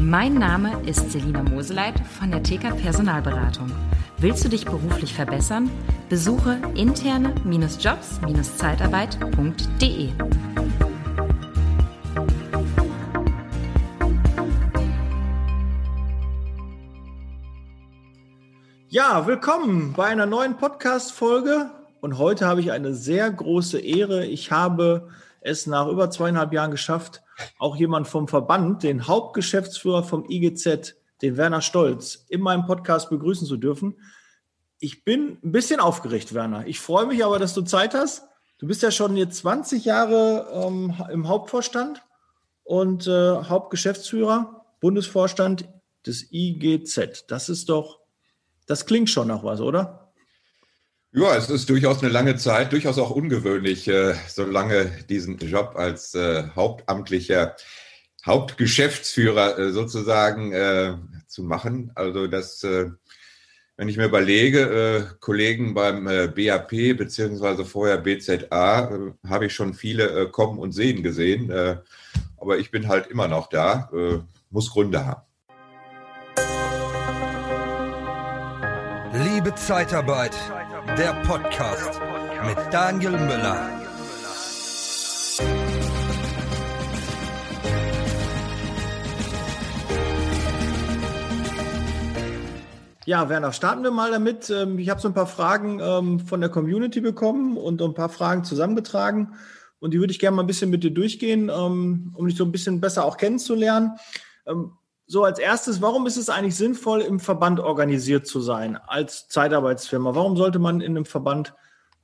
Mein Name ist Selina Moseleit von der TK Personalberatung. Willst du dich beruflich verbessern? Besuche interne-jobs-zeitarbeit.de. Ja, willkommen bei einer neuen Podcast-Folge. Und heute habe ich eine sehr große Ehre. Ich habe es nach über zweieinhalb Jahren geschafft, auch jemand vom Verband, den Hauptgeschäftsführer vom IGZ, den Werner Stolz, in meinem Podcast begrüßen zu dürfen. Ich bin ein bisschen aufgeregt, Werner. Ich freue mich aber, dass du Zeit hast. Du bist ja schon jetzt 20 Jahre ähm, im Hauptvorstand und äh, Hauptgeschäftsführer, Bundesvorstand des IGZ. Das ist doch, das klingt schon nach was, oder? Ja, es ist durchaus eine lange Zeit, durchaus auch ungewöhnlich, äh, so lange diesen Job als äh, hauptamtlicher Hauptgeschäftsführer äh, sozusagen zu machen. Also das, wenn ich mir überlege, Kollegen beim BAP beziehungsweise vorher BZA, habe ich schon viele kommen und sehen gesehen. aber ich bin halt immer noch da, muss Gründe haben. Liebe Zeitarbeit der Podcast mit Daniel Müller. Ja, Werner, starten wir mal damit. Ähm, ich habe so ein paar Fragen ähm, von der Community bekommen und ein paar Fragen zusammengetragen. Und die würde ich gerne mal ein bisschen mit dir durchgehen, ähm, um dich so ein bisschen besser auch kennenzulernen so als erstes, warum ist es eigentlich sinnvoll, im Verband organisiert zu sein als Zeitarbeitsfirma? Warum sollte man in einem Verband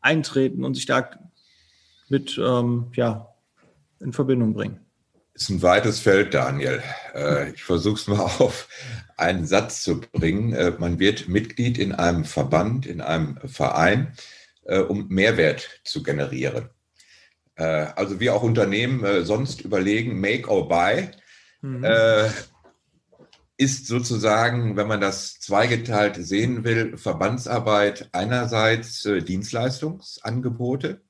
eintreten und sich da mit ähm, ja, in Verbindung bringen? Ist ein weites Feld, Daniel. Äh, ich versuche es mal auf einen Satz zu bringen. Äh, man wird Mitglied in einem Verband, in einem Verein, äh, um Mehrwert zu generieren. Also wie auch Unternehmen sonst überlegen, make or buy. Mhm ist sozusagen, wenn man das zweigeteilt sehen will, Verbandsarbeit einerseits äh, Dienstleistungsangebote.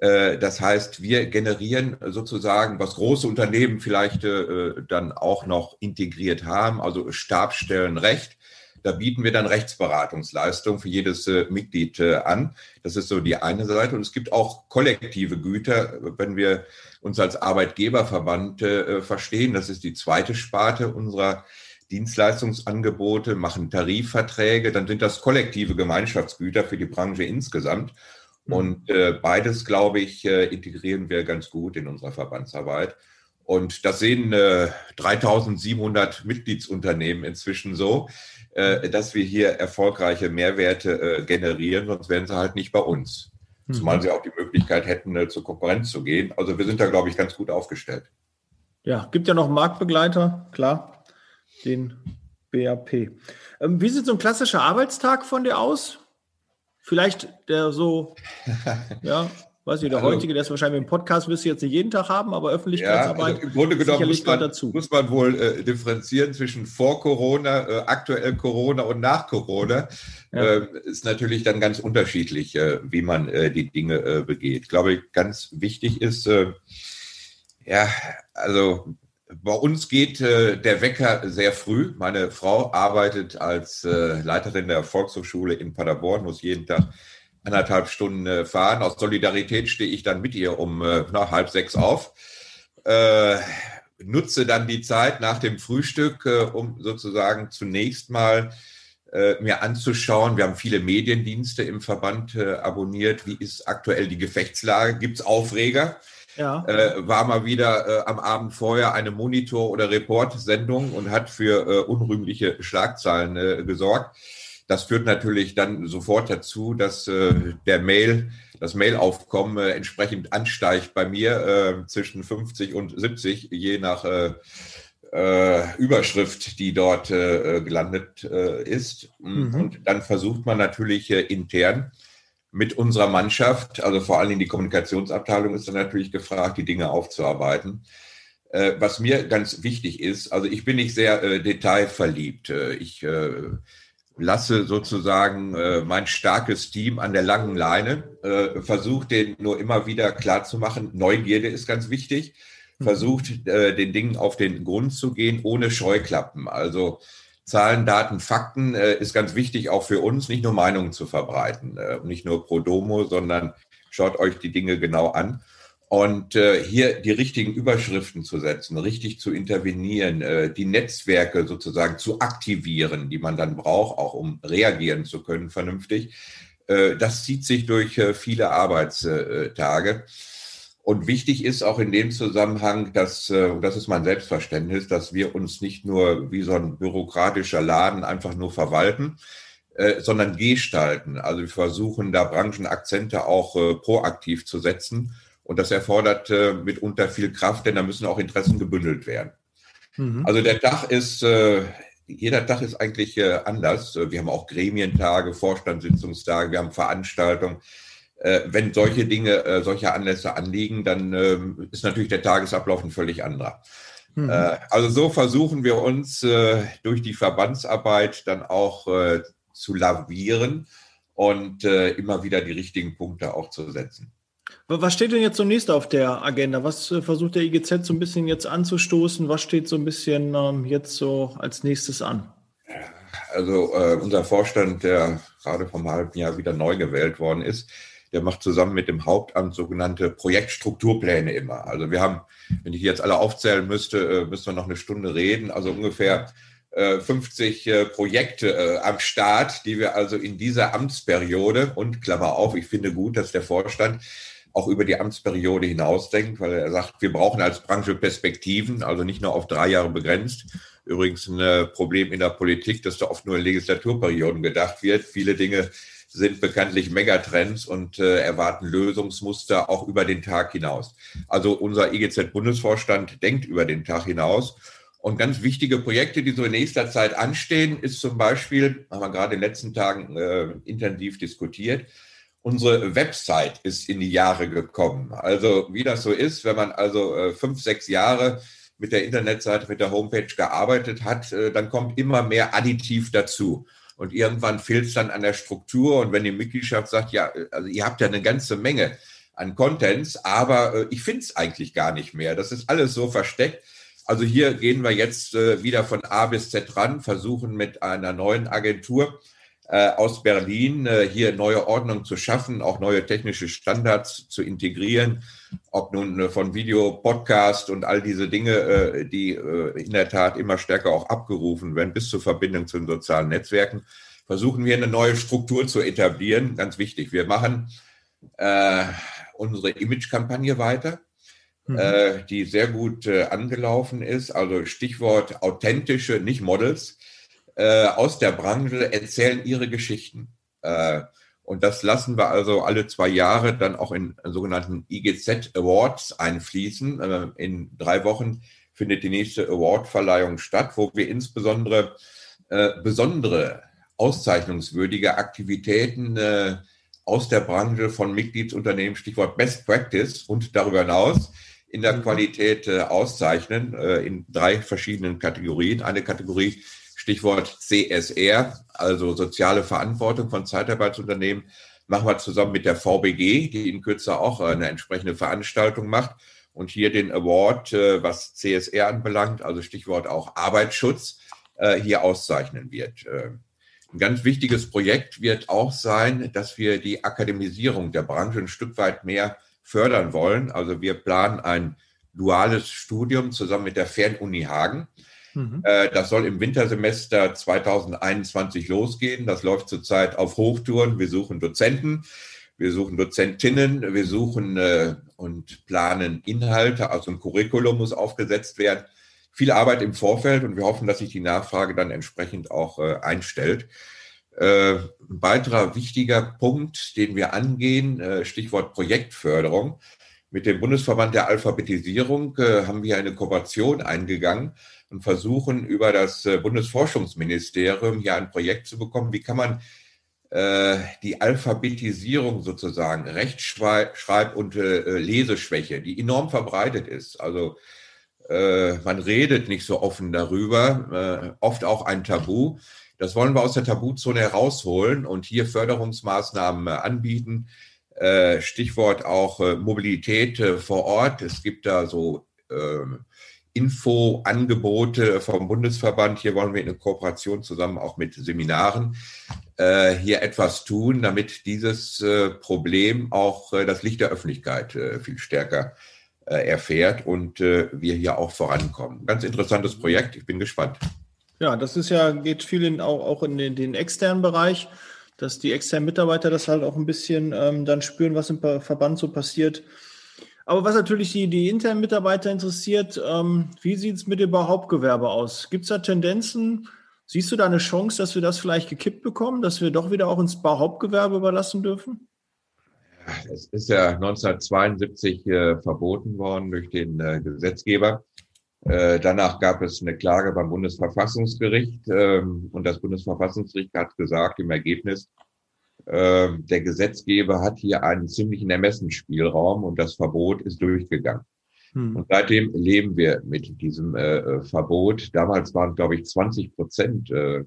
Äh, das heißt, wir generieren sozusagen, was große Unternehmen vielleicht äh, dann auch noch integriert haben, also Stabstellenrecht. Da bieten wir dann Rechtsberatungsleistungen für jedes äh, Mitglied äh, an. Das ist so die eine Seite. Und es gibt auch kollektive Güter, wenn wir uns als Arbeitgeberverband äh, verstehen. Das ist die zweite Sparte unserer Dienstleistungsangebote, machen Tarifverträge, dann sind das kollektive Gemeinschaftsgüter für die Branche insgesamt. Mhm. Und beides, glaube ich, integrieren wir ganz gut in unserer Verbandsarbeit. Und das sehen äh, 3700 Mitgliedsunternehmen inzwischen so, äh, dass wir hier erfolgreiche Mehrwerte äh, generieren, sonst wären sie halt nicht bei uns. Mhm. Zumal sie auch die Möglichkeit hätten, äh, zur Konkurrenz zu gehen. Also wir sind da, glaube ich, ganz gut aufgestellt. Ja, gibt ja noch Marktbegleiter, klar den BAP. Ähm, wie sieht so ein klassischer Arbeitstag von dir aus? Vielleicht der so, ja, weiß ich, der also, heutige, der ist wahrscheinlich im Podcast, wirst du jetzt nicht jeden Tag haben, aber Öffentlichkeitsarbeit. Ja, also Im Grunde genommen muss man, dazu. muss man wohl äh, differenzieren zwischen vor Corona, äh, aktuell Corona und nach Corona. Ja. Äh, ist natürlich dann ganz unterschiedlich, äh, wie man äh, die Dinge äh, begeht. Ich glaube, ganz wichtig ist, ja, also bei uns geht äh, der Wecker sehr früh. Meine Frau arbeitet als äh, Leiterin der Volkshochschule in Paderborn, muss jeden Tag anderthalb Stunden äh, fahren. Aus Solidarität stehe ich dann mit ihr um äh, nach halb sechs auf. Äh, nutze dann die Zeit nach dem Frühstück, äh, um sozusagen zunächst mal mir anzuschauen. Wir haben viele Mediendienste im Verband abonniert. Wie ist aktuell die Gefechtslage? Gibt es Aufreger? ja. äh, war mal wieder äh, am Abend vorher eine Monitor- oder Report-Sendung und hat für äh, unrühmliche Schlagzeilen äh, gesorgt. Das führt natürlich dann sofort dazu, dass äh, der Mail, das Mailaufkommen äh, entsprechend ansteigt bei mir äh, zwischen 50 und 70, je nach äh, äh, Überschrift, die dort äh, gelandet äh, ist. Mhm. Und dann versucht man natürlich äh, intern mit unserer Mannschaft, also vor allem die Kommunikationsabteilung ist dann natürlich gefragt, die Dinge aufzuarbeiten. Äh, was mir ganz wichtig ist, also ich bin nicht sehr äh, detailverliebt. Äh, ich äh, lasse sozusagen äh, mein starkes Team an der langen Leine, äh, versuche den nur immer wieder klar zu machen. Neugierde ist ganz wichtig. versucht, äh, den Dingen auf den Grund zu gehen, ohne Scheuklappen. Also Zahlen, Daten, Fakten äh, ist ganz wichtig auch für uns, nicht nur Meinungen zu verbreiten, äh, nicht nur pro domo, sondern schaut euch die Dinge genau an. Und äh, hier die richtigen Überschriften zu setzen, richtig zu intervenieren, äh, die Netzwerke sozusagen zu aktivieren, die man dann braucht, auch um reagieren zu können vernünftig, äh, das zieht sich durch äh, viele Arbeitstage. Und wichtig ist auch in dem Zusammenhang, dass, äh, und das ist mein Selbstverständnis, dass wir uns nicht nur wie so ein bürokratischer Laden einfach nur verwalten, äh, sondern gestalten. Also wir versuchen da Branchenakzente auch proaktiv zu setzen. Und das erfordert mitunter viel Kraft, denn da müssen auch Interessen gebündelt werden. Mhm. Also der Tag ist, jeder Tag ist eigentlich anders. Wir haben auch Gremientage, Vorstandssitzungstage, wir haben Veranstaltungen äh, wenn solche Dinge, äh, solche Anlässe anliegen, dann ähm, ist natürlich der Tagesablauf ein völlig anderer. Mhm. Äh, also so versuchen wir uns äh, durch die Verbandsarbeit dann auch äh, zu lavieren und äh, immer wieder die richtigen Punkte auch zu setzen. Was steht denn jetzt zunächst auf der Agenda? Was versucht der IGZ so ein bisschen jetzt anzustoßen? Was steht so ein bisschen ähm, jetzt so als nächstes an? Also äh, unser Vorstand, der gerade vom halben Jahr wieder neu gewählt worden ist, der macht zusammen mit dem Hauptamt sogenannte Projektstrukturpläne immer. Also wir haben, wenn ich jetzt alle aufzählen müsste, äh, müssen wir noch eine Stunde reden, also ungefähr 50 äh, äh, Projekte am Start, die wir also in dieser Amtsperiode und Klammer auf, ich finde gut, dass der Vorstand auch über die Amtsperiode hinausdenkt, weil er sagt, wir brauchen als Branche Perspektiven, also nicht nur auf drei Jahre begrenzt. Übrigens ein Problem in der Politik, dass da oft nur in Legislaturperioden gedacht wird. Viele Dinge sind bekanntlich Megatrends und äh, erwarten Lösungsmuster auch über den Tag hinaus. Also unser IGZ-Bundesvorstand denkt über den Tag hinaus. Und ganz wichtige Projekte, die so in nächster Zeit anstehen, ist zum Beispiel, haben wir gerade in den letzten Tagen äh, intensiv diskutiert, unsere Website ist in die Jahre gekommen. Also wie das so ist, wenn man also äh, fünf, sechs Jahre mit der Internetseite, mit der Homepage gearbeitet hat, äh, dann kommt immer mehr additiv dazu. Und irgendwann fehlt es dann an der Struktur. Und wenn die Mitgliedschaft sagt, ja, also ihr habt ja eine ganze Menge an Contents, aber äh, ich finde es eigentlich gar nicht mehr. Das ist alles so versteckt. Also hier gehen wir jetzt äh, wieder von A bis Z ran, versuchen mit einer neuen Agentur äh, aus Berlin äh, hier neue Ordnung zu schaffen, auch neue technische Standards zu integrieren, ob nun äh, von Video, Podcast und all diese Dinge, äh, die äh, in der Tat immer stärker auch abgerufen werden, bis zur Verbindung zu den sozialen Netzwerken, versuchen wir eine neue Struktur zu etablieren. Ganz wichtig. Wir machen äh, unsere Image-Kampagne weiter. Mhm. die sehr gut angelaufen ist. Also Stichwort authentische, nicht Models, äh, aus der Branche erzählen ihre Geschichten. Äh, und das lassen wir also alle zwei Jahre dann auch in sogenannten IGZ Awards einfließen. Äh, in drei Wochen findet die nächste Awardverleihung statt, wo wir insbesondere besondere auszeichnungswürdige Aktivitäten aus der Branche von Mitgliedsunternehmen, Stichwort Best Practice und darüber hinaus in der mhm. Qualität äh, auszeichnen, äh, in drei verschiedenen Kategorien. Eine Kategorie Stichwort CSR, also soziale Verantwortung von Zeitarbeitsunternehmen, machen wir zusammen mit der VBG, die in Kürze auch eine entsprechende Veranstaltung macht und hier den Award, äh, was CSR anbelangt, also Stichwort auch Arbeitsschutz, äh, hier auszeichnen wird. Äh, ein ganz wichtiges Projekt wird auch sein, dass wir die Akademisierung der Branche ein Stück weit mehr fördern wollen. Also wir planen ein duales Studium zusammen mit der Fernuni Hagen. Mhm. Äh, das soll im Wintersemester 2021 losgehen. Das läuft zurzeit auf Hochtouren. Wir suchen Dozenten, wir suchen Dozentinnen, wir suchen äh, und planen Inhalte. Also ein Curriculum muss aufgesetzt werden. Viel Arbeit im Vorfeld und wir hoffen, dass sich die Nachfrage dann entsprechend auch äh, einstellt. ein weiterer wichtiger Punkt, den wir angehen, Stichwort Projektförderung. Mit dem Bundesverband der Alphabetisierung haben wir eine Kooperation eingegangen und versuchen über das äh, Bundesforschungsministerium hier ein Projekt zu bekommen. Wie kann man äh, die Alphabetisierung sozusagen, Rechtschreib- und äh, Leseschwäche, die enorm verbreitet ist. Also äh, man redet nicht so offen darüber, äh, oft auch ein Tabu. Das wollen wir aus der Tabuzone herausholen und hier Förderungsmaßnahmen äh, anbieten. Stichwort auch Mobilität vor Ort. Es gibt da so äh, Infoangebote vom Bundesverband. Hier wollen wir in Kooperation zusammen auch mit Seminaren äh, hier etwas tun, damit dieses äh, Problem auch äh, das Licht der Öffentlichkeit äh, viel stärker äh, erfährt und äh, wir hier auch vorankommen. Ganz interessantes Projekt. Ich bin gespannt. Ja, das ist ja, geht viel in, auch, auch in den, den, externen Bereich, dass die externen Mitarbeiter das halt auch ein bisschen ähm, dann spüren, was im Verband so passiert. Aber was natürlich die, die internen Mitarbeiter interessiert, ähm, wie sieht es mit dem Hauptgewerbe aus? Gibt es da Tendenzen? Siehst du da eine Chance, dass wir das vielleicht gekippt bekommen, dass wir doch wieder auch ins Bauhauptgewerbe überlassen dürfen? Es ist ja 1972 äh, verboten worden durch den äh, Gesetzgeber. Äh, danach gab es eine Klage beim Bundesverfassungsgericht ähm, und das Bundesverfassungsgericht hat gesagt im Ergebnis, äh, der Gesetzgeber hat hier einen ziemlichen Ermessensspielraum und das Verbot ist durchgegangen. Hm. Und seitdem leben wir mit diesem äh, äh Verbot. Damals waren, glaube ich, 20 Prozent äh,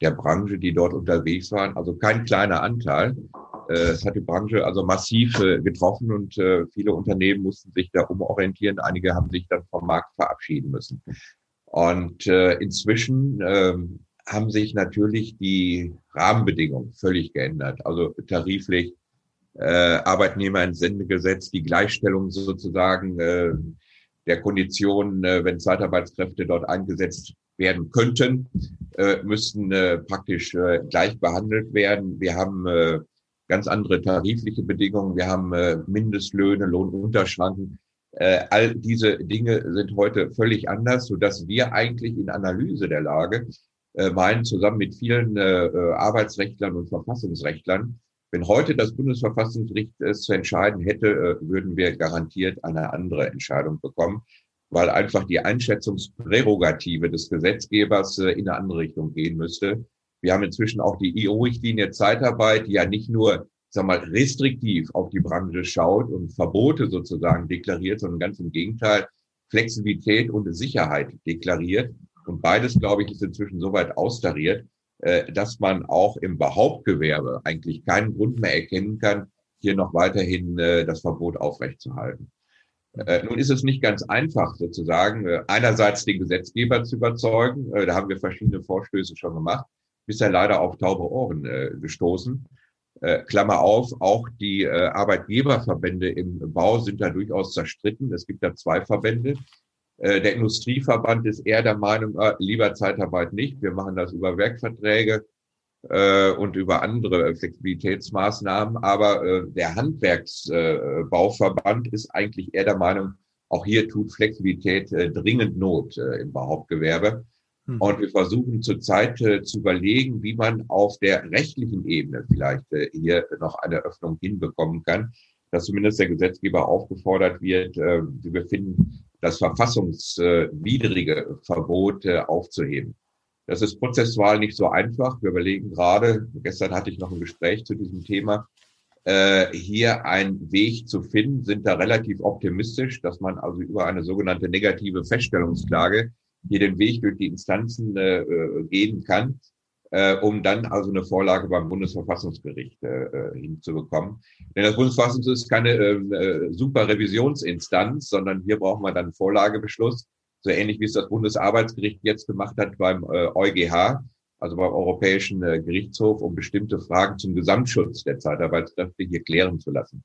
der Branche, die dort unterwegs waren, also kein kleiner Anteil. Äh, es hat die Branche also massiv äh, getroffen und viele Unternehmen mussten sich da umorientieren. Einige haben sich dann vom Markt verabschieden müssen. Und inzwischen ähm, haben sich natürlich die Rahmenbedingungen völlig geändert. Also tariflich, äh, Arbeitnehmerentsendegesetz, die Gleichstellung sozusagen äh, der Konditionen, äh, wenn Zeitarbeitskräfte dort eingesetzt werden könnten, äh, müssten äh, praktisch äh, gleich behandelt werden. Wir haben äh, ganz andere tarifliche Bedingungen, wir haben äh, Mindestlöhne, Lohnunterschranken. Äh, all diese Dinge sind heute völlig anders, so dass wir eigentlich in Analyse der Lage äh, meinen, zusammen mit vielen äh, äh, Arbeitsrechtlern und Verfassungsrechtlern, wenn heute das Bundesverfassungsgericht es zu entscheiden hätte, äh, würden wir garantiert eine andere Entscheidung bekommen, weil einfach die Einschätzungsprärogative des Gesetzgebers in eine andere Richtung gehen müsste. Wir haben inzwischen auch die EU-Richtlinie Zeitarbeit, die ja nicht nur sag mal, restriktiv auf die Branche schaut und Verbote sozusagen deklariert, sondern ganz im Gegenteil Flexibilität und Sicherheit deklariert. Und beides, glaube ich, ist inzwischen soweit austariert, äh, dass man auch im Behauptgewerbe eigentlich keinen Grund mehr erkennen kann, hier noch weiterhin äh, das Verbot aufrechtzuerhalten. Äh, nun ist es nicht ganz einfach, sozusagen, einerseits den Gesetzgeber zu überzeugen. Da haben wir verschiedene Vorstöße schon gemacht, bisher leider auf taube Ohren gestoßen. Klammer auf, auch die Arbeitgeberverbände im Bau sind da durchaus zerstritten. Es gibt da zwei Verbände, der Industrieverband ist eher der Meinung, äh, lieber Zeitarbeit nicht. Wir machen das über Werkverträge äh, und über andere Flexibilitätsmaßnahmen. Aber äh, der Handwerksbauverband äh, ist eigentlich eher der Meinung, auch hier tut Flexibilität äh, dringend Not äh, im Behauptgewerbe. Hm. Und wir versuchen zurzeit äh, zu überlegen, wie man auf der rechtlichen Ebene vielleicht äh, hier noch eine Öffnung hinbekommen kann, dass zumindest der Gesetzgeber aufgefordert wird, äh, wir befinden das verfassungswidrige Verbot äh, aufzuheben. Das ist prozessual nicht so einfach. Wir überlegen gerade, gestern hatte ich noch ein Gespräch zu diesem Thema, äh, hier einen Weg zu finden, sind da relativ optimistisch, dass man also über eine sogenannte negative Feststellungsklage hier den Weg durch die Instanzen äh, gehen kann äh, um dann also eine Vorlage beim Bundesverfassungsgericht äh, äh hinzubekommen. Denn das Bundesverfassungsgericht ist keine äh, äh, super Revisionsinstanz, sondern hier brauchen wir dann Vorlagebeschluss, so ähnlich wie es das Bundesarbeitsgericht jetzt gemacht hat beim äh, EuGH, also beim Europäischen äh, Gerichtshof, um bestimmte Fragen zum Gesamtschutz der Zeitarbeitskräfte hier klären zu lassen.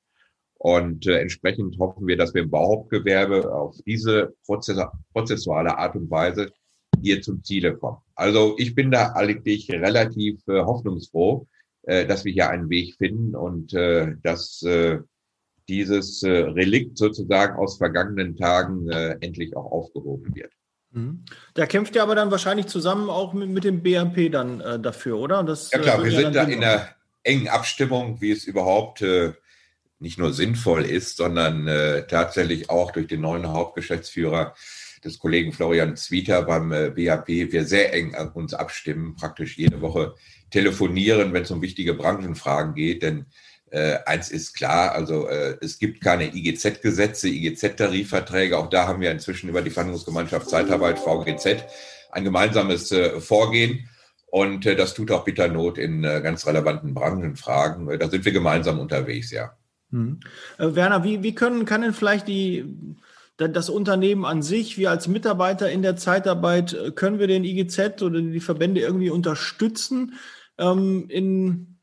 Und äh, entsprechend hoffen wir, dass wir im Bauhauptgewerbe auf diese prozessuale Art und Weise hier zum Ziele kommen. Also ich bin da eigentlich relativ äh, hoffnungsfroh, äh, dass wir hier einen Weg finden und äh, dass äh, dieses äh, Relikt sozusagen aus vergangenen Tagen äh, endlich auch aufgehoben wird. Mhm. Da kämpft ihr aber dann wahrscheinlich zusammen auch mit, mit dem BMP dann äh, dafür, oder? Das, ja klar, äh, wir sind da in einer engen Abstimmung, wie es überhaupt äh, nicht nur sinnvoll ist, sondern äh, tatsächlich auch durch den neuen Hauptgeschäftsführer des Kollegen Florian Zwieter beim äh, BAP wir sehr eng uns abstimmen, praktisch jede Woche telefonieren, wenn es um wichtige Branchenfragen geht. Denn äh, eins ist klar, also äh, es gibt keine IGZ-Gesetze, IGZ-Tarifverträge. Auch da haben wir inzwischen über die Verhandlungsgemeinschaft Zeitarbeit VGZ ein gemeinsames äh, Vorgehen. Und äh, das tut auch bitter Not in äh, ganz relevanten Branchenfragen. Da sind wir gemeinsam unterwegs, ja. Hm. Werner, wie, wie können, kann denn vielleicht die das Unternehmen an sich, wir als Mitarbeiter in der Zeitarbeit, können wir den IGZ oder die Verbände irgendwie unterstützen ähm, in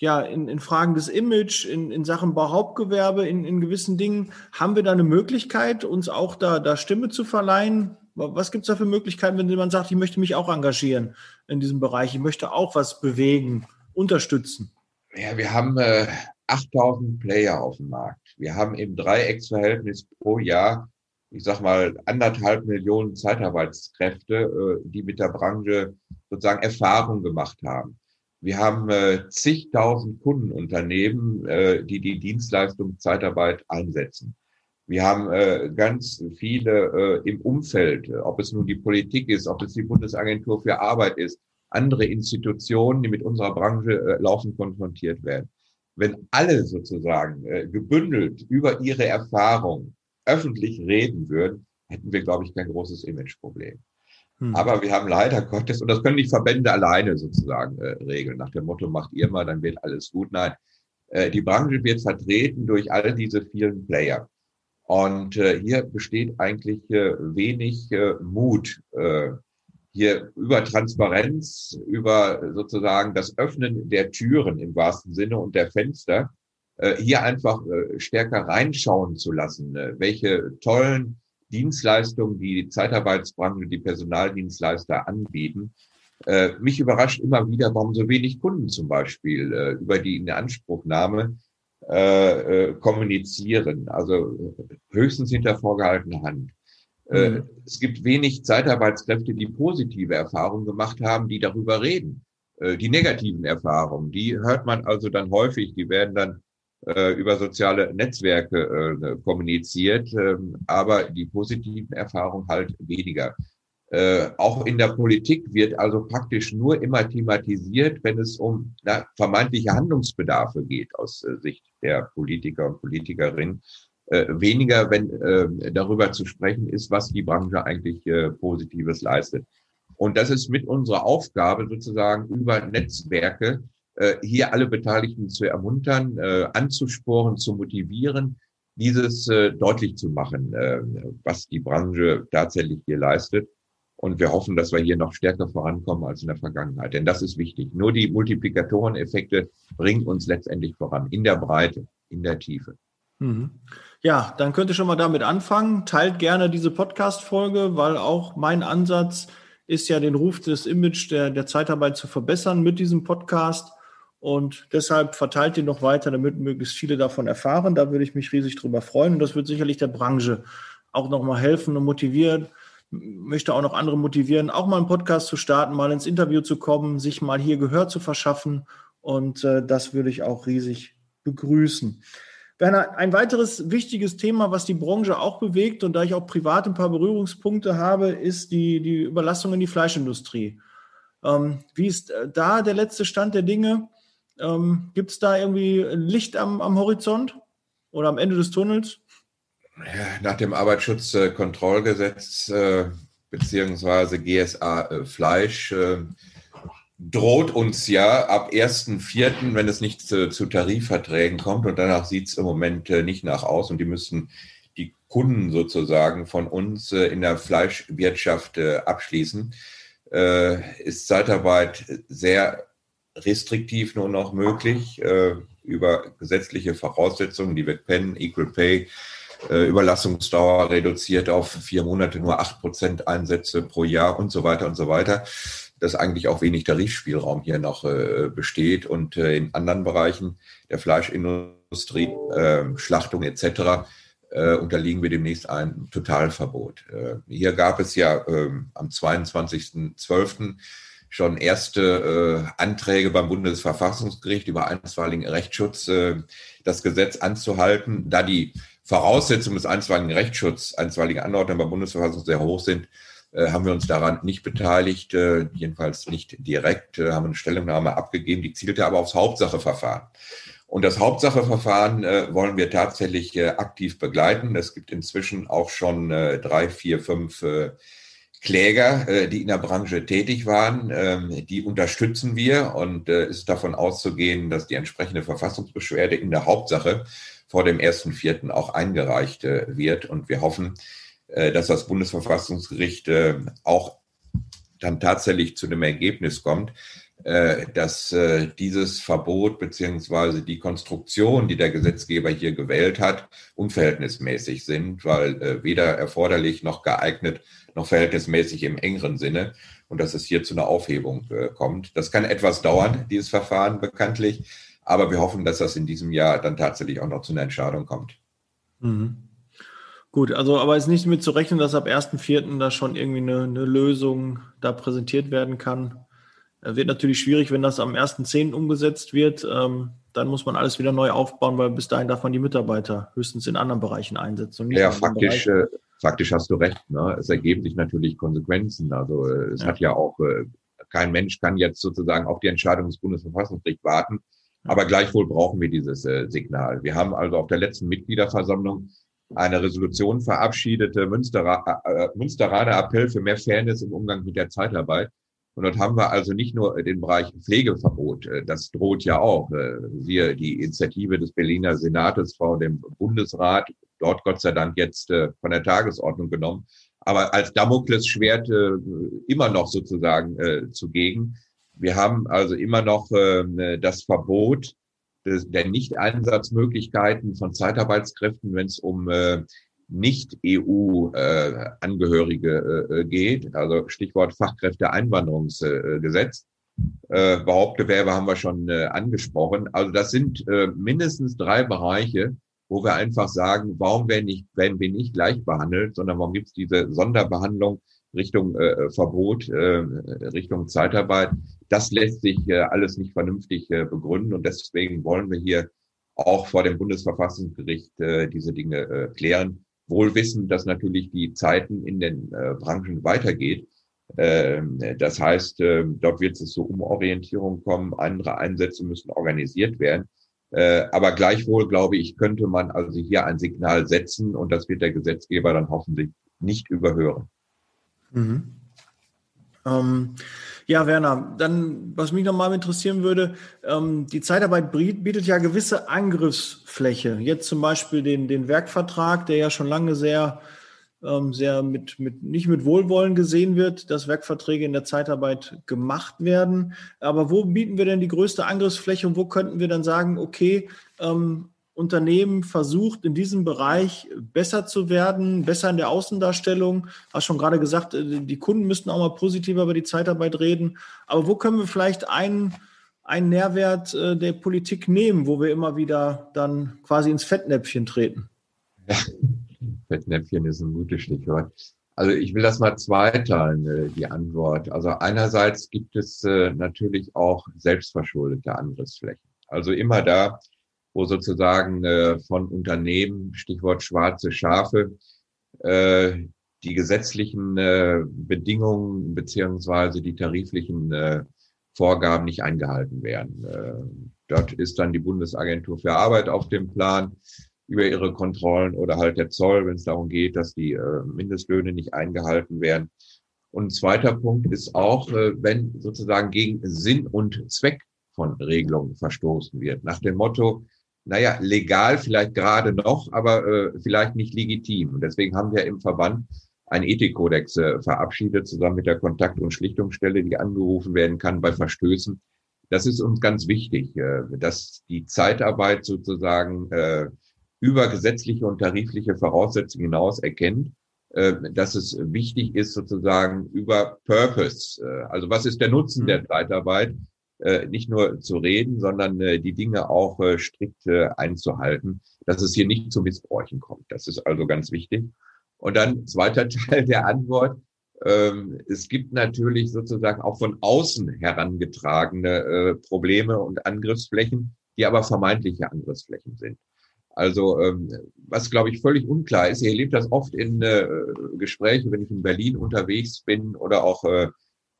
ja, in, in Fragen des Image, in, in Sachen Bauhauptgewerbe, in, in gewissen Dingen, haben wir da eine Möglichkeit, uns auch da, da Stimme zu verleihen? Was gibt es da für Möglichkeiten, wenn jemand sagt, ich möchte mich auch engagieren in diesem Bereich, ich möchte auch was bewegen, unterstützen? Ja, wir haben äh, 8000 Player auf dem Markt. Wir haben im Dreiecksverhältnis pro Jahr, ich sag mal, anderthalb Millionen Zeitarbeitskräfte, äh, die mit der Branche sozusagen Erfahrung gemacht haben. Wir haben äh, zigtausend Kundenunternehmen, äh, die die Dienstleistung Zeitarbeit einsetzen. Wir haben äh, ganz viele äh, im Umfeld, ob es nun die Politik ist, ob es die Bundesagentur für Arbeit ist, andere Institutionen, die mit unserer Branche äh, laufend konfrontiert werden. Wenn alle sozusagen äh, gebündelt über ihre Erfahrung öffentlich reden würden, hätten wir, glaube ich, kein großes Imageproblem. Hm. Aber wir haben leider Gottes, und das können nicht Verbände alleine sozusagen äh, regeln, nach dem Motto, macht ihr mal, dann wird alles gut. Nein, äh, die Branche wird vertreten durch all diese vielen Player. Und äh, hier besteht eigentlich äh, wenig äh, Mut, äh, hier über Transparenz, über sozusagen das Öffnen der Türen im wahrsten Sinne und der Fenster, äh, hier einfach äh, stärker reinschauen zu lassen, äh, welche tollen Dienstleistungen, die Zeitarbeitsbranche, die Personaldienstleister anbieten. Äh, mich überrascht immer wieder, warum so wenig Kunden zum Beispiel über die Inanspruchnahme kommunizieren. Also höchstens hinter vorgehaltener Hand. Äh, mhm. Es gibt wenig Zeitarbeitskräfte, die positive Erfahrungen gemacht haben, die darüber reden. Äh, die negativen Erfahrungen, die hört man also dann häufig, die werden dann äh, über soziale Netzwerke kommuniziert, äh, aber die positiven Erfahrungen halt weniger. Äh, auch in der Politik wird also praktisch nur immer thematisiert, wenn es um na, vermeintliche Handlungsbedarfe geht aus äh, Sicht der Politiker und Politikerinnen. Äh, weniger, wenn äh, darüber zu sprechen ist, was die Branche eigentlich äh, Positives leistet. Und das ist mit unserer Aufgabe sozusagen über Netzwerke äh, hier alle Beteiligten zu ermuntern, äh, anzusporen, zu motivieren, dieses äh, deutlich zu machen, was die Branche tatsächlich hier leistet. Und wir hoffen, dass wir hier noch stärker vorankommen als in der Vergangenheit. Denn das ist wichtig. Nur die Multiplikatoreneffekte bringen uns letztendlich voran. In der Breite, in der Tiefe. Mhm. Ja, dann könnt ihr schon mal damit anfangen. Teilt gerne diese Podcast-Folge, weil auch mein Ansatz ist ja, den Ruf des Image der, der Zeitarbeit zu verbessern mit diesem Podcast. Und deshalb verteilt ihn noch weiter, damit möglichst viele davon erfahren. Da würde ich mich riesig drüber freuen. Und das wird sicherlich der Branche auch nochmal helfen und motivieren. Möchte auch noch andere motivieren, auch mal einen Podcast zu starten, mal ins Interview zu kommen, sich mal hier Gehör zu verschaffen. Und äh, das würde ich auch riesig begrüßen. Werner, ein weiteres wichtiges Thema, was die Branche auch bewegt und da ich auch privat ein paar Berührungspunkte habe, ist die, die Überlastung in die Fleischindustrie. Ähm, wie ist äh, da der letzte Stand der Dinge? Ähm, Gibt es da irgendwie Licht am, am Horizont oder am Ende des Tunnels? Nach dem Arbeitsschutzkontrollgesetz äh, beziehungsweise GSA äh, Fleisch äh, droht uns ja ab 1.4., wenn es nicht zu, zu, Tarifverträgen kommt, und danach sieht es im Moment äh, nicht nach aus, und die müssen die Kunden sozusagen von uns äh, in der Fleischwirtschaft äh, abschließen, ist Zeitarbeit sehr restriktiv nur noch möglich äh, über gesetzliche Voraussetzungen, die wir kennen, Equal Pay, äh, Überlassungsdauer reduziert auf vier Monate, nur acht Prozent Einsätze pro Jahr und so weiter und so weiter. Dass eigentlich auch wenig Tarifspielraum hier noch äh, besteht und äh, in anderen Bereichen der Fleischindustrie, äh, Schlachtung etc. Unterliegen wir demnächst ein Totalverbot. Äh, hier gab es ja äh, am 22.12 schon erste äh, Anträge beim Bundesverfassungsgericht über einstweiligen Rechtsschutz, äh, das Gesetz anzuhalten, da die Voraussetzungen des einstweiligen Rechtsschutzes, einstweilige Anordnungen beim Bundesverfassungsgericht sehr hoch sind, haben wir uns daran nicht beteiligt, äh, jedenfalls nicht direkt, äh, haben eine Stellungnahme abgegeben, die zielte aber aufs Hauptsacheverfahren. Und das Hauptsacheverfahren äh, wollen wir tatsächlich äh, aktiv begleiten. Es gibt inzwischen auch schon äh, drei, vier, fünf äh, Kläger, äh, die in der Branche tätig waren, ähm, die unterstützen wir und äh, ist davon auszugehen, dass die entsprechende Verfassungsbeschwerde in der Hauptsache vor dem 1.4. auch eingereicht wird. Und wir hoffen, dass das Bundesverfassungsgericht auch dann tatsächlich zu dem Ergebnis kommt, äh, dass äh, dieses Verbot beziehungsweise die Konstruktion, die der Gesetzgeber hier gewählt hat, unverhältnismäßig sind, weil äh, weder erforderlich noch geeignet noch verhältnismäßig im engeren Sinne und dass es hier zu einer Aufhebung kommt. Das kann etwas dauern, dieses Verfahren bekanntlich, aber wir hoffen, dass das in diesem Jahr dann tatsächlich auch noch zu einer Entscheidung kommt. Mhm. Gut, also aber es ist nicht mit zu rechnen, dass ab 1.4. da schon irgendwie eine, eine Lösung da präsentiert werden kann. Wird natürlich schwierig, wenn das am 1.10. umgesetzt wird. Ähm, dann muss man alles wieder neu aufbauen, weil bis dahin darf man die Mitarbeiter höchstens in anderen Bereichen einsetzen. ja, faktisch, äh, faktisch hast du recht. Ne? Es ergeben sich natürlich Konsequenzen. Also äh, es ja. hat ja auch, äh, kein Mensch kann jetzt sozusagen auf die Entscheidung des Bundesverfassungsgerichts warten. Aber gleichwohl brauchen wir dieses äh, Signal. Wir haben also auf der letzten Mitgliederversammlung eine Resolution verabschiedet, Münsteraner, äh, Münsteraner Appell für mehr Fairness im Umgang mit der Zeitarbeit. Und dort haben wir also nicht nur den Bereich Pflegeverbot, äh, das droht ja auch. Äh, wir, die Initiative des Berliner Senates vor dem Bundesrat, dort Gott sei Dank jetzt äh, von der Tagesordnung genommen, aber als Damoklesschwert immer noch sozusagen zugegen. Wir haben also immer noch das Verbot der Nicht-Einsatzmöglichkeiten von Zeitarbeitskräften, wenn es um nicht-EU-Angehörige äh, äh, geht, also Stichwort Fachkräfteeinwanderungsgesetz. Äh, Behauptgewerbe haben wir schon äh, angesprochen. Also das sind äh, mindestens drei Bereiche, wo wir einfach sagen, warum werden, nicht, werden wir nicht gleich behandelt, sondern warum gibt es diese Sonderbehandlung Richtung äh, Verbot, äh, Richtung Zeitarbeit. Das lässt sich äh, alles nicht vernünftig äh, begründen und deswegen wollen wir hier auch vor dem Bundesverfassungsgericht äh, diese Dinge äh, klären wohl wissen, dass natürlich die Zeiten in den äh, Branchen weitergeht. Ähm, das heißt, äh, dort wird es zur Umorientierung kommen, andere Einsätze müssen organisiert werden. Äh, aber gleichwohl, glaube ich, könnte man also hier ein Signal setzen und das wird der Gesetzgeber dann hoffentlich nicht überhören. Mhm. Ähm, ja, Werner, dann, was mich nochmal interessieren würde, ähm, die Zeitarbeit bietet ja gewisse Angriffsfläche. Jetzt zum Beispiel den, den Werkvertrag, der ja schon lange sehr, ähm, sehr mit, mit, nicht mit Wohlwollen gesehen wird, dass Werkverträge in der Zeitarbeit gemacht werden. Aber wo bieten wir denn die größte Angriffsfläche und wo könnten wir dann sagen, okay, ähm, Unternehmen versucht, in diesem Bereich besser zu werden, besser in der Außendarstellung. Hast schon gerade gesagt, äh, die Kunden müssten auch mal positiver über die Zeitarbeit reden. Aber wo können wir vielleicht einen, einen Nährwert äh, der Politik nehmen, wo wir immer wieder dann quasi ins Fettnäpfchen treten? Ja, Fettnäpfchen ist ein gutes Stichwort. Also ich will das mal zweiteilen, äh, die Antwort. Also einerseits gibt es natürlich auch selbstverschuldete Angriffsflächen. Also immer da, wo sozusagen äh, von Unternehmen, Stichwort schwarze Schafe, äh, die gesetzlichen äh, Bedingungen beziehungsweise die tariflichen äh, Vorgaben nicht eingehalten werden. Äh, dort ist dann die Bundesagentur für Arbeit auf dem Plan über ihre Kontrollen oder halt der Zoll, wenn es darum geht, dass die äh, Mindestlöhne nicht eingehalten werden. Und ein zweiter Punkt ist auch, äh, wenn sozusagen gegen Sinn und Zweck von Regelungen verstoßen wird. Nach dem Motto, naja, legal vielleicht gerade noch, aber äh, vielleicht nicht legitim. Und deswegen haben wir im Verband einen Ethikkodex äh, verabschiedet, zusammen mit der Kontakt- und Schlichtungsstelle, die angerufen werden kann bei Verstößen. Das ist uns ganz wichtig, äh, dass die Zeitarbeit sozusagen äh, über gesetzliche und tarifliche Voraussetzungen hinaus erkennt, äh, dass es wichtig ist, sozusagen über Purpose, äh, also was ist der Nutzen der mhm. Zeitarbeit, nicht nur zu reden, sondern äh, die Dinge auch äh, strikt äh, einzuhalten, dass es hier nicht zu Missbräuchen kommt. Das ist also ganz wichtig. Und dann zweiter Teil der Antwort. Ähm, es gibt natürlich sozusagen auch von außen herangetragene äh, Probleme und Angriffsflächen, die aber vermeintliche Angriffsflächen sind. Also ähm, was, glaube ich, völlig unklar ist, ihr erlebt das oft in äh, Gesprächen, wenn ich in Berlin unterwegs bin oder auch äh,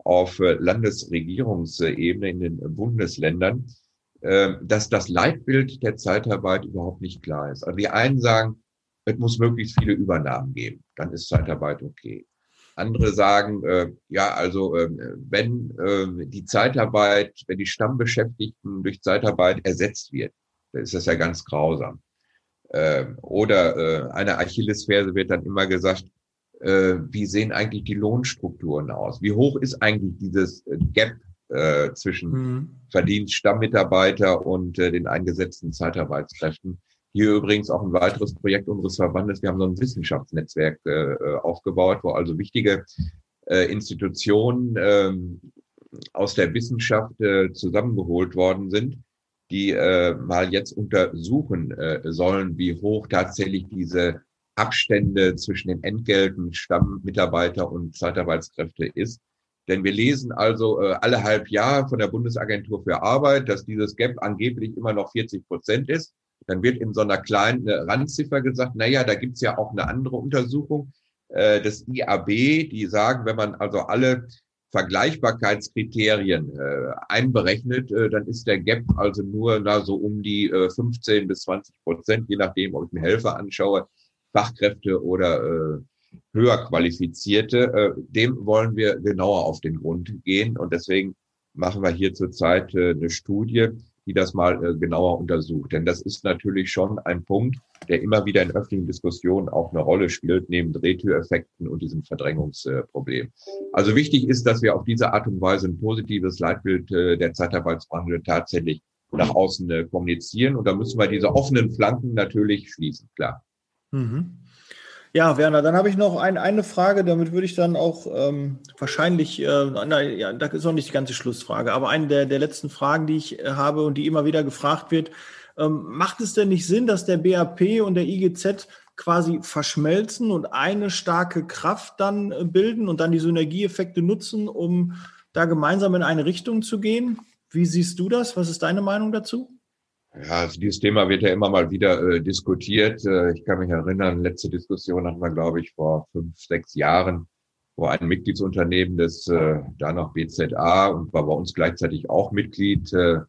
auf äh, Landesregierungsebene in den Bundesländern, äh, dass das Leitbild der Zeitarbeit überhaupt nicht klar ist. Also die einen sagen, es muss möglichst viele Übernahmen geben, dann ist Zeitarbeit okay. Andere sagen, äh, ja, also äh, wenn äh, die Zeitarbeit, wenn die Stammbeschäftigten durch Zeitarbeit ersetzt wird, dann ist das ja ganz grausam. Ähm, oder äh, eine Achillesferse wird dann immer gesagt, äh, wie sehen eigentlich die Lohnstrukturen aus? Wie hoch ist eigentlich dieses äh, Gap äh, zwischen mhm. Verdienststammitarbeiter und äh, den eingesetzten Zeitarbeitskräften? Hier übrigens auch ein weiteres Projekt unseres Verbandes. Wir haben so ein Wissenschaftsnetzwerk äh, aufgebaut, wo also wichtige äh, Institutionen äh, aus der Wissenschaft äh, zusammengeholt worden sind, die äh, mal jetzt untersuchen äh, sollen, wie hoch tatsächlich diese Abstände zwischen den Entgelten Stammmitarbeiter und Zeitarbeitskräfte ist. Denn wir lesen also äh, alle halb Jahr von der Bundesagentur für Arbeit, dass dieses Gap angeblich immer noch 40 Prozent ist. Dann wird in so einer kleinen Randziffer gesagt, na ja, da gibt's ja auch eine andere Untersuchung äh, des IAB, die sagen, wenn man also alle Vergleichbarkeitskriterien äh, einberechnet, äh, dann ist der Gap also nur da so um die äh, 15 bis 20 Prozent, je nachdem, ob ich mir Helfer anschaue, Fachkräfte oder äh, höher qualifizierte. Äh, dem wollen wir genauer auf den Grund gehen und deswegen machen wir hier zurzeit äh, eine Studie, die das mal äh, genauer untersucht. Denn das ist natürlich schon ein Punkt, der immer wieder in öffentlichen Diskussionen auch eine Rolle spielt, neben Drehtüreffekten und diesem Verdrängungsproblem. Also wichtig ist, dass wir auf diese Art und Weise ein positives Leitbild äh, der Zeitarbeitsbranche tatsächlich nach außen äh, kommunizieren. Und da müssen wir diese offenen Flanken natürlich schließen, klar. Mhm. Ja, Werner, dann habe ich noch ein, eine Frage, damit würde ich dann auch ähm, wahrscheinlich, äh, na, ja, das ist noch nicht die ganze Schlussfrage, aber eine der, der letzten Fragen, die ich äh, habe und die immer wieder gefragt wird, ähm, macht es denn nicht Sinn, dass der BAP und der IGZ quasi verschmelzen und eine starke Kraft dann äh, bilden und dann die Synergieeffekte nutzen, um da gemeinsam in eine Richtung zu gehen? Wie siehst du das? Was ist deine Meinung dazu? Ja, also dieses Thema wird ja immer mal wieder äh, diskutiert. Äh, ich kann mich erinnern, letzte Diskussion hatten wir, glaube ich, vor fünf, sechs Jahren, wo ein Mitgliedsunternehmen des äh, da noch BZA und war bei uns gleichzeitig auch Mitglied äh,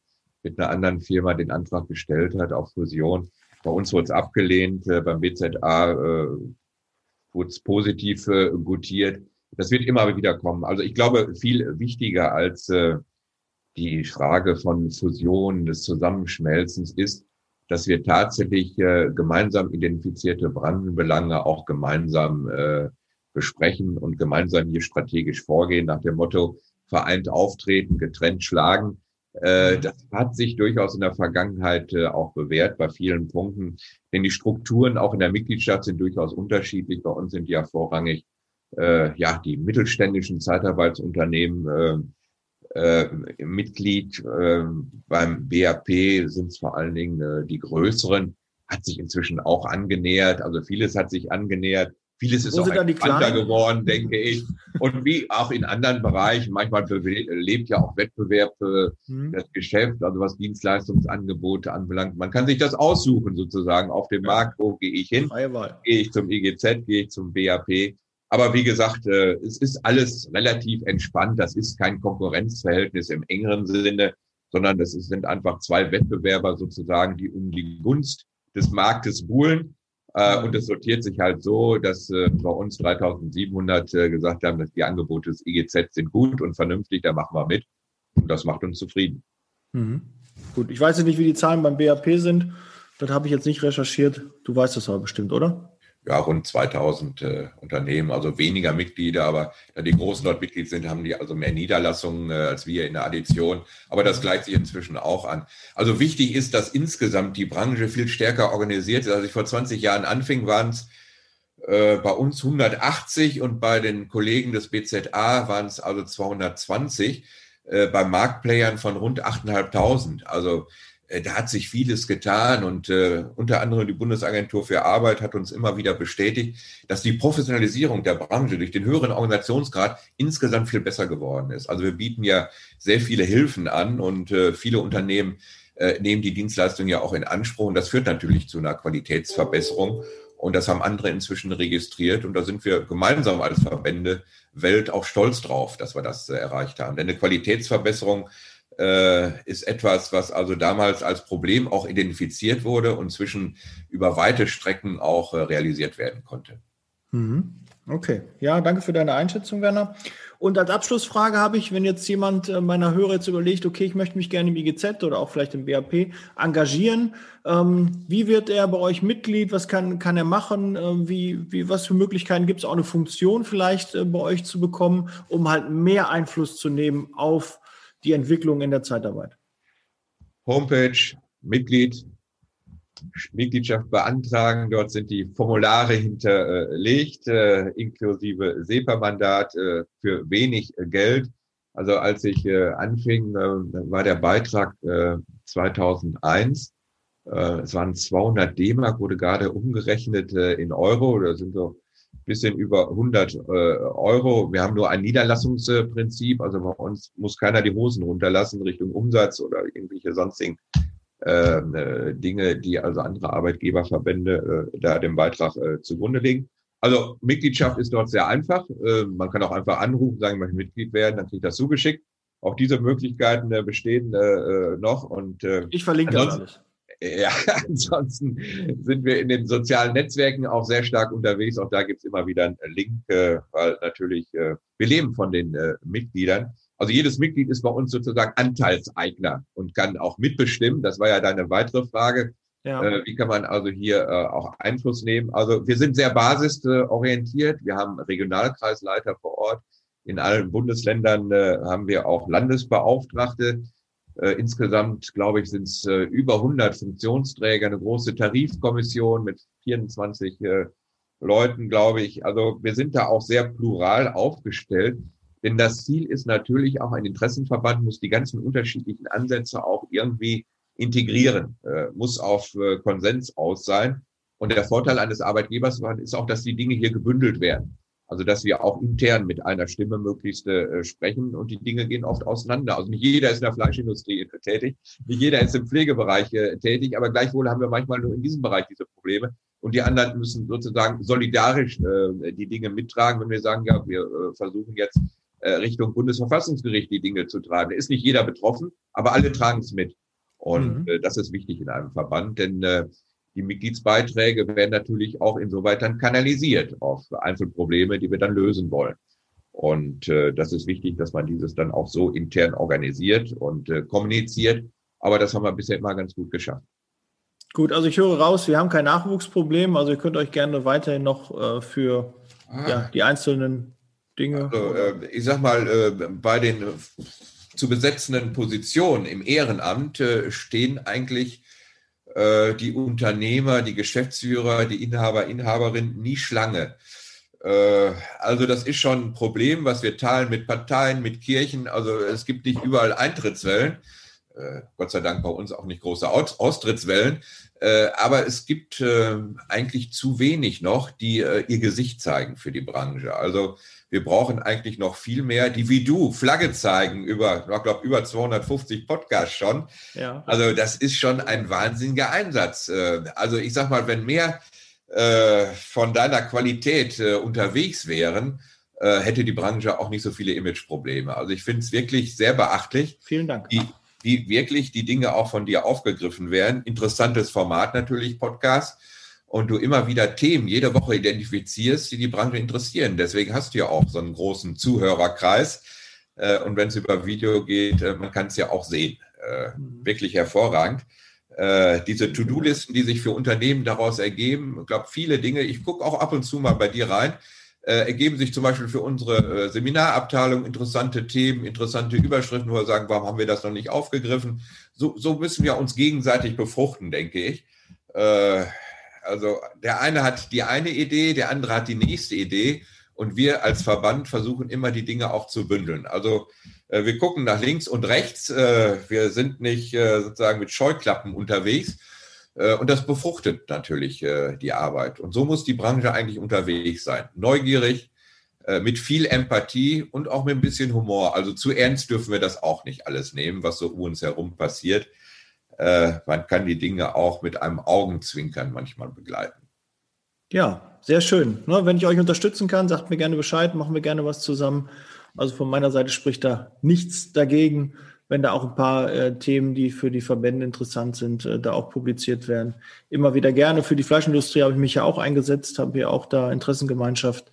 mit einer anderen Firma den Antrag gestellt hat auf Fusion. Bei uns wurde es abgelehnt, äh, beim BZA äh, wurde es positiv äh, gutiert. Das wird immer wieder kommen. Also ich glaube, viel wichtiger als äh, die Frage von Fusion, des Zusammenschmelzens ist, dass wir tatsächlich äh, gemeinsam identifizierte Brandenbelange auch gemeinsam äh, besprechen und gemeinsam hier strategisch vorgehen nach dem Motto vereint auftreten, getrennt schlagen. Äh, das hat sich durchaus in der Vergangenheit äh, auch bewährt bei vielen Punkten, denn die Strukturen auch in der Mitgliedschaft sind durchaus unterschiedlich. Bei uns sind ja vorrangig äh, ja die mittelständischen Zeitarbeitsunternehmen äh, äh, Mitglied äh, beim BAP sind es vor allen Dingen äh, die größeren, hat sich inzwischen auch angenähert. Also vieles hat sich angenähert. Vieles ist Wo auch entspannter geworden, denke ich. Und wie auch in anderen Bereichen, manchmal lebt ja auch Wettbewerb für mhm. das Geschäft, also was Dienstleistungsangebote anbelangt. Man kann sich das aussuchen sozusagen auf dem. Markt, wo gehe ich hin? Gehe ich zum IGZ, gehe ich zum BAP? Aber wie gesagt, äh, es ist alles relativ entspannt. Das ist kein Konkurrenzverhältnis im engeren Sinne, sondern das sind einfach zwei Wettbewerber sozusagen, die um die Gunst des Marktes buhlen. Äh, und es sortiert sich halt so, dass äh, bei uns 3700 gesagt haben, dass die Angebote des IGZ sind gut und vernünftig, da machen wir mit. Und das macht uns zufrieden. Mhm. Gut, ich weiß jetzt nicht, wie die Zahlen beim BAP sind. Das habe ich jetzt nicht recherchiert. Du weißt das aber bestimmt, oder? Ja, rund 2000 äh, Unternehmen, also weniger Mitglieder, aber da die Großen dort Mitglied sind, haben die also mehr Niederlassungen äh, als wir in der Addition. Aber das gleicht sich inzwischen auch an. Also wichtig ist, dass insgesamt die Branche viel stärker organisiert ist. Als ich vor 20 Jahren anfing, waren es äh, bei uns 180 und bei den Kollegen des BZA waren es also 220, äh, bei Marktplayern von rund 8.500. Also da hat sich vieles getan und äh, unter anderem die Bundesagentur für Arbeit hat uns immer wieder bestätigt, dass die Professionalisierung der Branche durch den höheren Organisationsgrad insgesamt viel besser geworden ist. Also wir bieten ja sehr viele Hilfen an und äh, viele Unternehmen äh, nehmen die Dienstleistung ja auch in Anspruch und das führt natürlich zu einer Qualitätsverbesserung. Und das haben andere inzwischen registriert. Und da sind wir gemeinsam als Verbände Welt auch stolz drauf, dass wir das äh, erreicht haben. Denn eine Qualitätsverbesserung äh, ist etwas, was also damals als Problem auch identifiziert wurde und zwischen über weite Strecken auch äh, realisiert werden konnte. Mhm. Okay, ja, danke für deine Einschätzung, Werner. Und als Abschlussfrage habe ich, wenn jetzt jemand äh, meiner Hörer jetzt überlegt, okay, ich möchte mich gerne im IGZ oder auch vielleicht im BAP engagieren, ähm, wie wird er bei euch Mitglied? Was kann, kann er machen? Ähm, wie, wie, was für Möglichkeiten gibt es auch eine Funktion vielleicht äh, bei euch zu bekommen, um halt mehr Einfluss zu nehmen auf die Entwicklung in der Zeitarbeit? Homepage, Mitglied, Mitgliedschaft beantragen. Dort sind die Formulare hinterlegt, äh, inklusive SEPA-Mandat äh, für wenig Geld. Also als ich äh, anfing, äh, war der Beitrag 2001. Äh, es waren 200 D-Mark, wurde gerade umgerechnet äh, in Euro. Da sind so bisschen über 100 Euro. Wir haben nur ein Niederlassungsprinzip. Also bei uns muss keiner die Hosen runterlassen Richtung Umsatz oder irgendwelche sonstigen ähm, äh, Dinge, die also andere Arbeitgeberverbände äh, da den Beitrag äh, zugrunde legen. Also Mitgliedschaft ist dort sehr einfach. Äh, man kann auch einfach anrufen, sagen, ich möchte Mitglied werden, dann kriegt das zugeschickt. Auch diese Möglichkeiten äh, bestehen äh, äh noch. Und, äh, ich verlinke das alles. Ja, ansonsten sind wir in den sozialen Netzwerken auch sehr stark unterwegs. Auch da gibt's immer wieder einen Link, äh, weil natürlich äh, wir leben von den äh, Mitgliedern. Also jedes Mitglied ist bei uns sozusagen Anteilseigner und kann auch mitbestimmen. Das war ja deine weitere Frage. Ja. Äh, wie kann man also hier äh, auch Einfluss nehmen? Also wir sind sehr basisorientiert. Wir haben Regionalkreisleiter vor Ort. In allen Bundesländern äh, haben wir auch Landesbeauftragte. Äh, insgesamt, glaube ich, sind es äh, über 100 Funktionsträger, eine große Tarifkommission mit 24 äh, Leuten, glaube ich. Also wir sind da auch sehr plural aufgestellt. Denn das Ziel ist natürlich auch ein Interessenverband, muss die ganzen unterschiedlichen Ansätze auch irgendwie integrieren, muss auf Konsens aus sein. Und der Vorteil eines Arbeitgebers ist auch, dass die Dinge hier gebündelt werden. Also dass wir auch intern mit einer Stimme möglichst äh, sprechen und die Dinge gehen oft auseinander. Also nicht jeder ist in der Fleischindustrie tätig, nicht jeder ist im Pflegebereich äh, tätig, aber gleichwohl haben wir manchmal nur in diesem Bereich diese Probleme. Und die anderen müssen sozusagen solidarisch äh, die Dinge mittragen, wenn wir sagen, ja, wir äh, versuchen jetzt äh, Richtung Bundesverfassungsgericht die Dinge zu treiben. Da ist nicht jeder betroffen, aber alle tragen es mit. Und mhm. äh, das ist wichtig in einem Verband, denn äh, die Mitgliedsbeiträge werden natürlich auch insoweit dann kanalisiert auf Einzelprobleme, die wir dann lösen wollen. Und äh, das ist wichtig, dass man dieses dann auch so intern organisiert und äh, kommuniziert. Aber das haben wir bisher immer ganz gut geschafft. Gut, also ich höre raus, wir haben kein Nachwuchsproblem. Also ihr könnt euch gerne weiterhin noch äh, für ah. ja, die einzelnen Dinge? Also, äh, ich sag mal, äh, bei den zu besetzenden Positionen im Ehrenamt äh, stehen eigentlich äh, die Unternehmer, die Geschäftsführer, die Inhaber, Inhaberinnen nie Schlange. Äh, also das ist schon ein Problem, was wir teilen mit Parteien, mit Kirchen. Also es gibt nicht überall Eintrittswellen. Äh, Gott sei Dank bei uns auch nicht große Austrittswellen. Aber es gibt eigentlich zu wenig noch, die ihr Gesicht zeigen für die Branche. Also wir brauchen eigentlich noch viel mehr, die wie du Flagge zeigen über, ich glaube, über 250 Podcasts schon. Ja. Also das ist schon ein wahnsinniger Einsatz. Äh, also ich sag mal, wenn mehr äh, von deiner Qualität äh, unterwegs wären, hätte die Branche auch nicht so viele Imageprobleme. Also ich finde es wirklich sehr beachtlich. Vielen Dank. Wie, wie wirklich die Dinge auch von dir aufgegriffen werden. Interessantes Format natürlich, Podcast und du immer wieder Themen jede Woche identifizierst, die die Branche interessieren. Deswegen hast du ja auch so einen großen Zuhörerkreis. Äh, und wenn es über Video geht, äh, man kann es ja auch sehen. Äh, mhm. Wirklich hervorragend. Diese To-Do-Listen, die sich für Unternehmen daraus ergeben, ich glaube, viele Dinge, ich gucke auch ab und zu mal bei dir rein, ergeben sich zum Beispiel für unsere Seminarabteilung interessante Themen, interessante Überschriften, wo wir sagen, warum haben wir das noch nicht aufgegriffen? So, so müssen wir uns gegenseitig befruchten, denke ich. Also der eine hat die eine Idee, der andere hat die nächste Idee und wir als Verband versuchen immer die Dinge auch zu bündeln. Also äh, wir gucken nach links und rechts, äh, wir sind nicht äh, sozusagen mit Scheuklappen unterwegs äh, und das befruchtet natürlich äh, die Arbeit. Und so muss die Branche eigentlich unterwegs sein. Neugierig, äh, mit viel Empathie und auch mit ein bisschen Humor. Also zu ernst dürfen wir das auch nicht alles nehmen, was so um uns herum passiert äh, man kann die Dinge auch mit einem Augenzwinkern manchmal begleiten. Ja, sehr schön. Ne, wenn ich euch unterstützen kann, sagt mir gerne Bescheid, machen wir gerne was zusammen. Also von meiner Seite spricht da nichts dagegen, wenn da auch ein paar äh, Themen, die für die Verbände interessant sind, äh, da auch publiziert werden. Immer wieder gerne. Für die Fleischindustrie habe ich mich ja auch eingesetzt, habe hier auch da Interessengemeinschaft.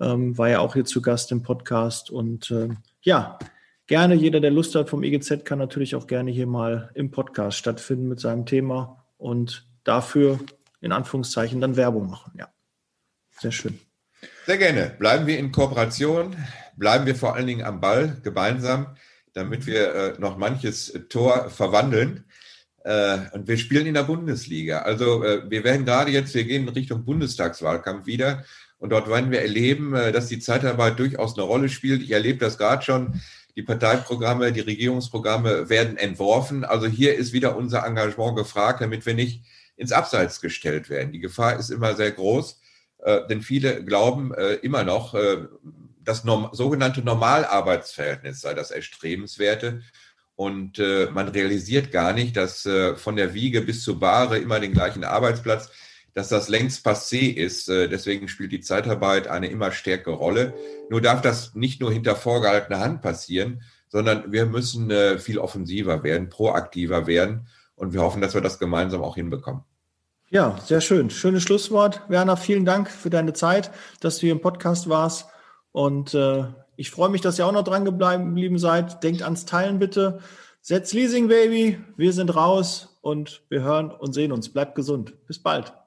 ähm, war ja auch hier zu Gast im Podcast. Und äh, ja, gerne, jeder, der Lust hat vom EGZ, kann natürlich auch gerne hier mal im Podcast stattfinden mit seinem Thema und dafür in Anführungszeichen dann Werbung machen. Ja, sehr schön. Sehr gerne. Bleiben wir in Kooperation, bleiben wir vor allen Dingen am Ball gemeinsam, damit wir äh, noch manches Tor verwandeln. Äh, und wir spielen in der Bundesliga. Also äh, wir werden gerade jetzt, wir gehen in Richtung Bundestagswahlkampf wieder. Und dort werden wir erleben, äh, dass die Zeitarbeit durchaus eine Rolle spielt. Ich erlebe das gerade schon. Die Parteiprogramme, die Regierungsprogramme werden entworfen. Also hier ist wieder unser Engagement gefragt, damit wir nicht ins Abseits gestellt werden. Die Gefahr ist immer sehr groß, äh, denn viele glauben äh, immer noch, äh, das sogenannte Normalarbeitsverhältnis sei das Erstrebenswerte. Und man realisiert gar nicht, dass von der Wiege bis zur Bahre immer den gleichen Arbeitsplatz, dass das längst passé ist. Äh, deswegen spielt die Zeitarbeit eine immer stärkere Rolle. Nur darf das nicht nur hinter vorgehaltener Hand passieren, sondern wir müssen äh, viel offensiver werden, proaktiver werden. Und wir hoffen, dass wir das gemeinsam auch hinbekommen. Ja, sehr schön. Schönes Schlusswort. Werner, vielen Dank für deine Zeit, dass du hier im Podcast warst. Und äh, ich freue mich, dass ihr auch noch dran geblieben seid. Denkt ans Teilen bitte. Setz Leasing Baby. Wir sind raus und wir hören und sehen uns. Bleibt gesund. Bis bald.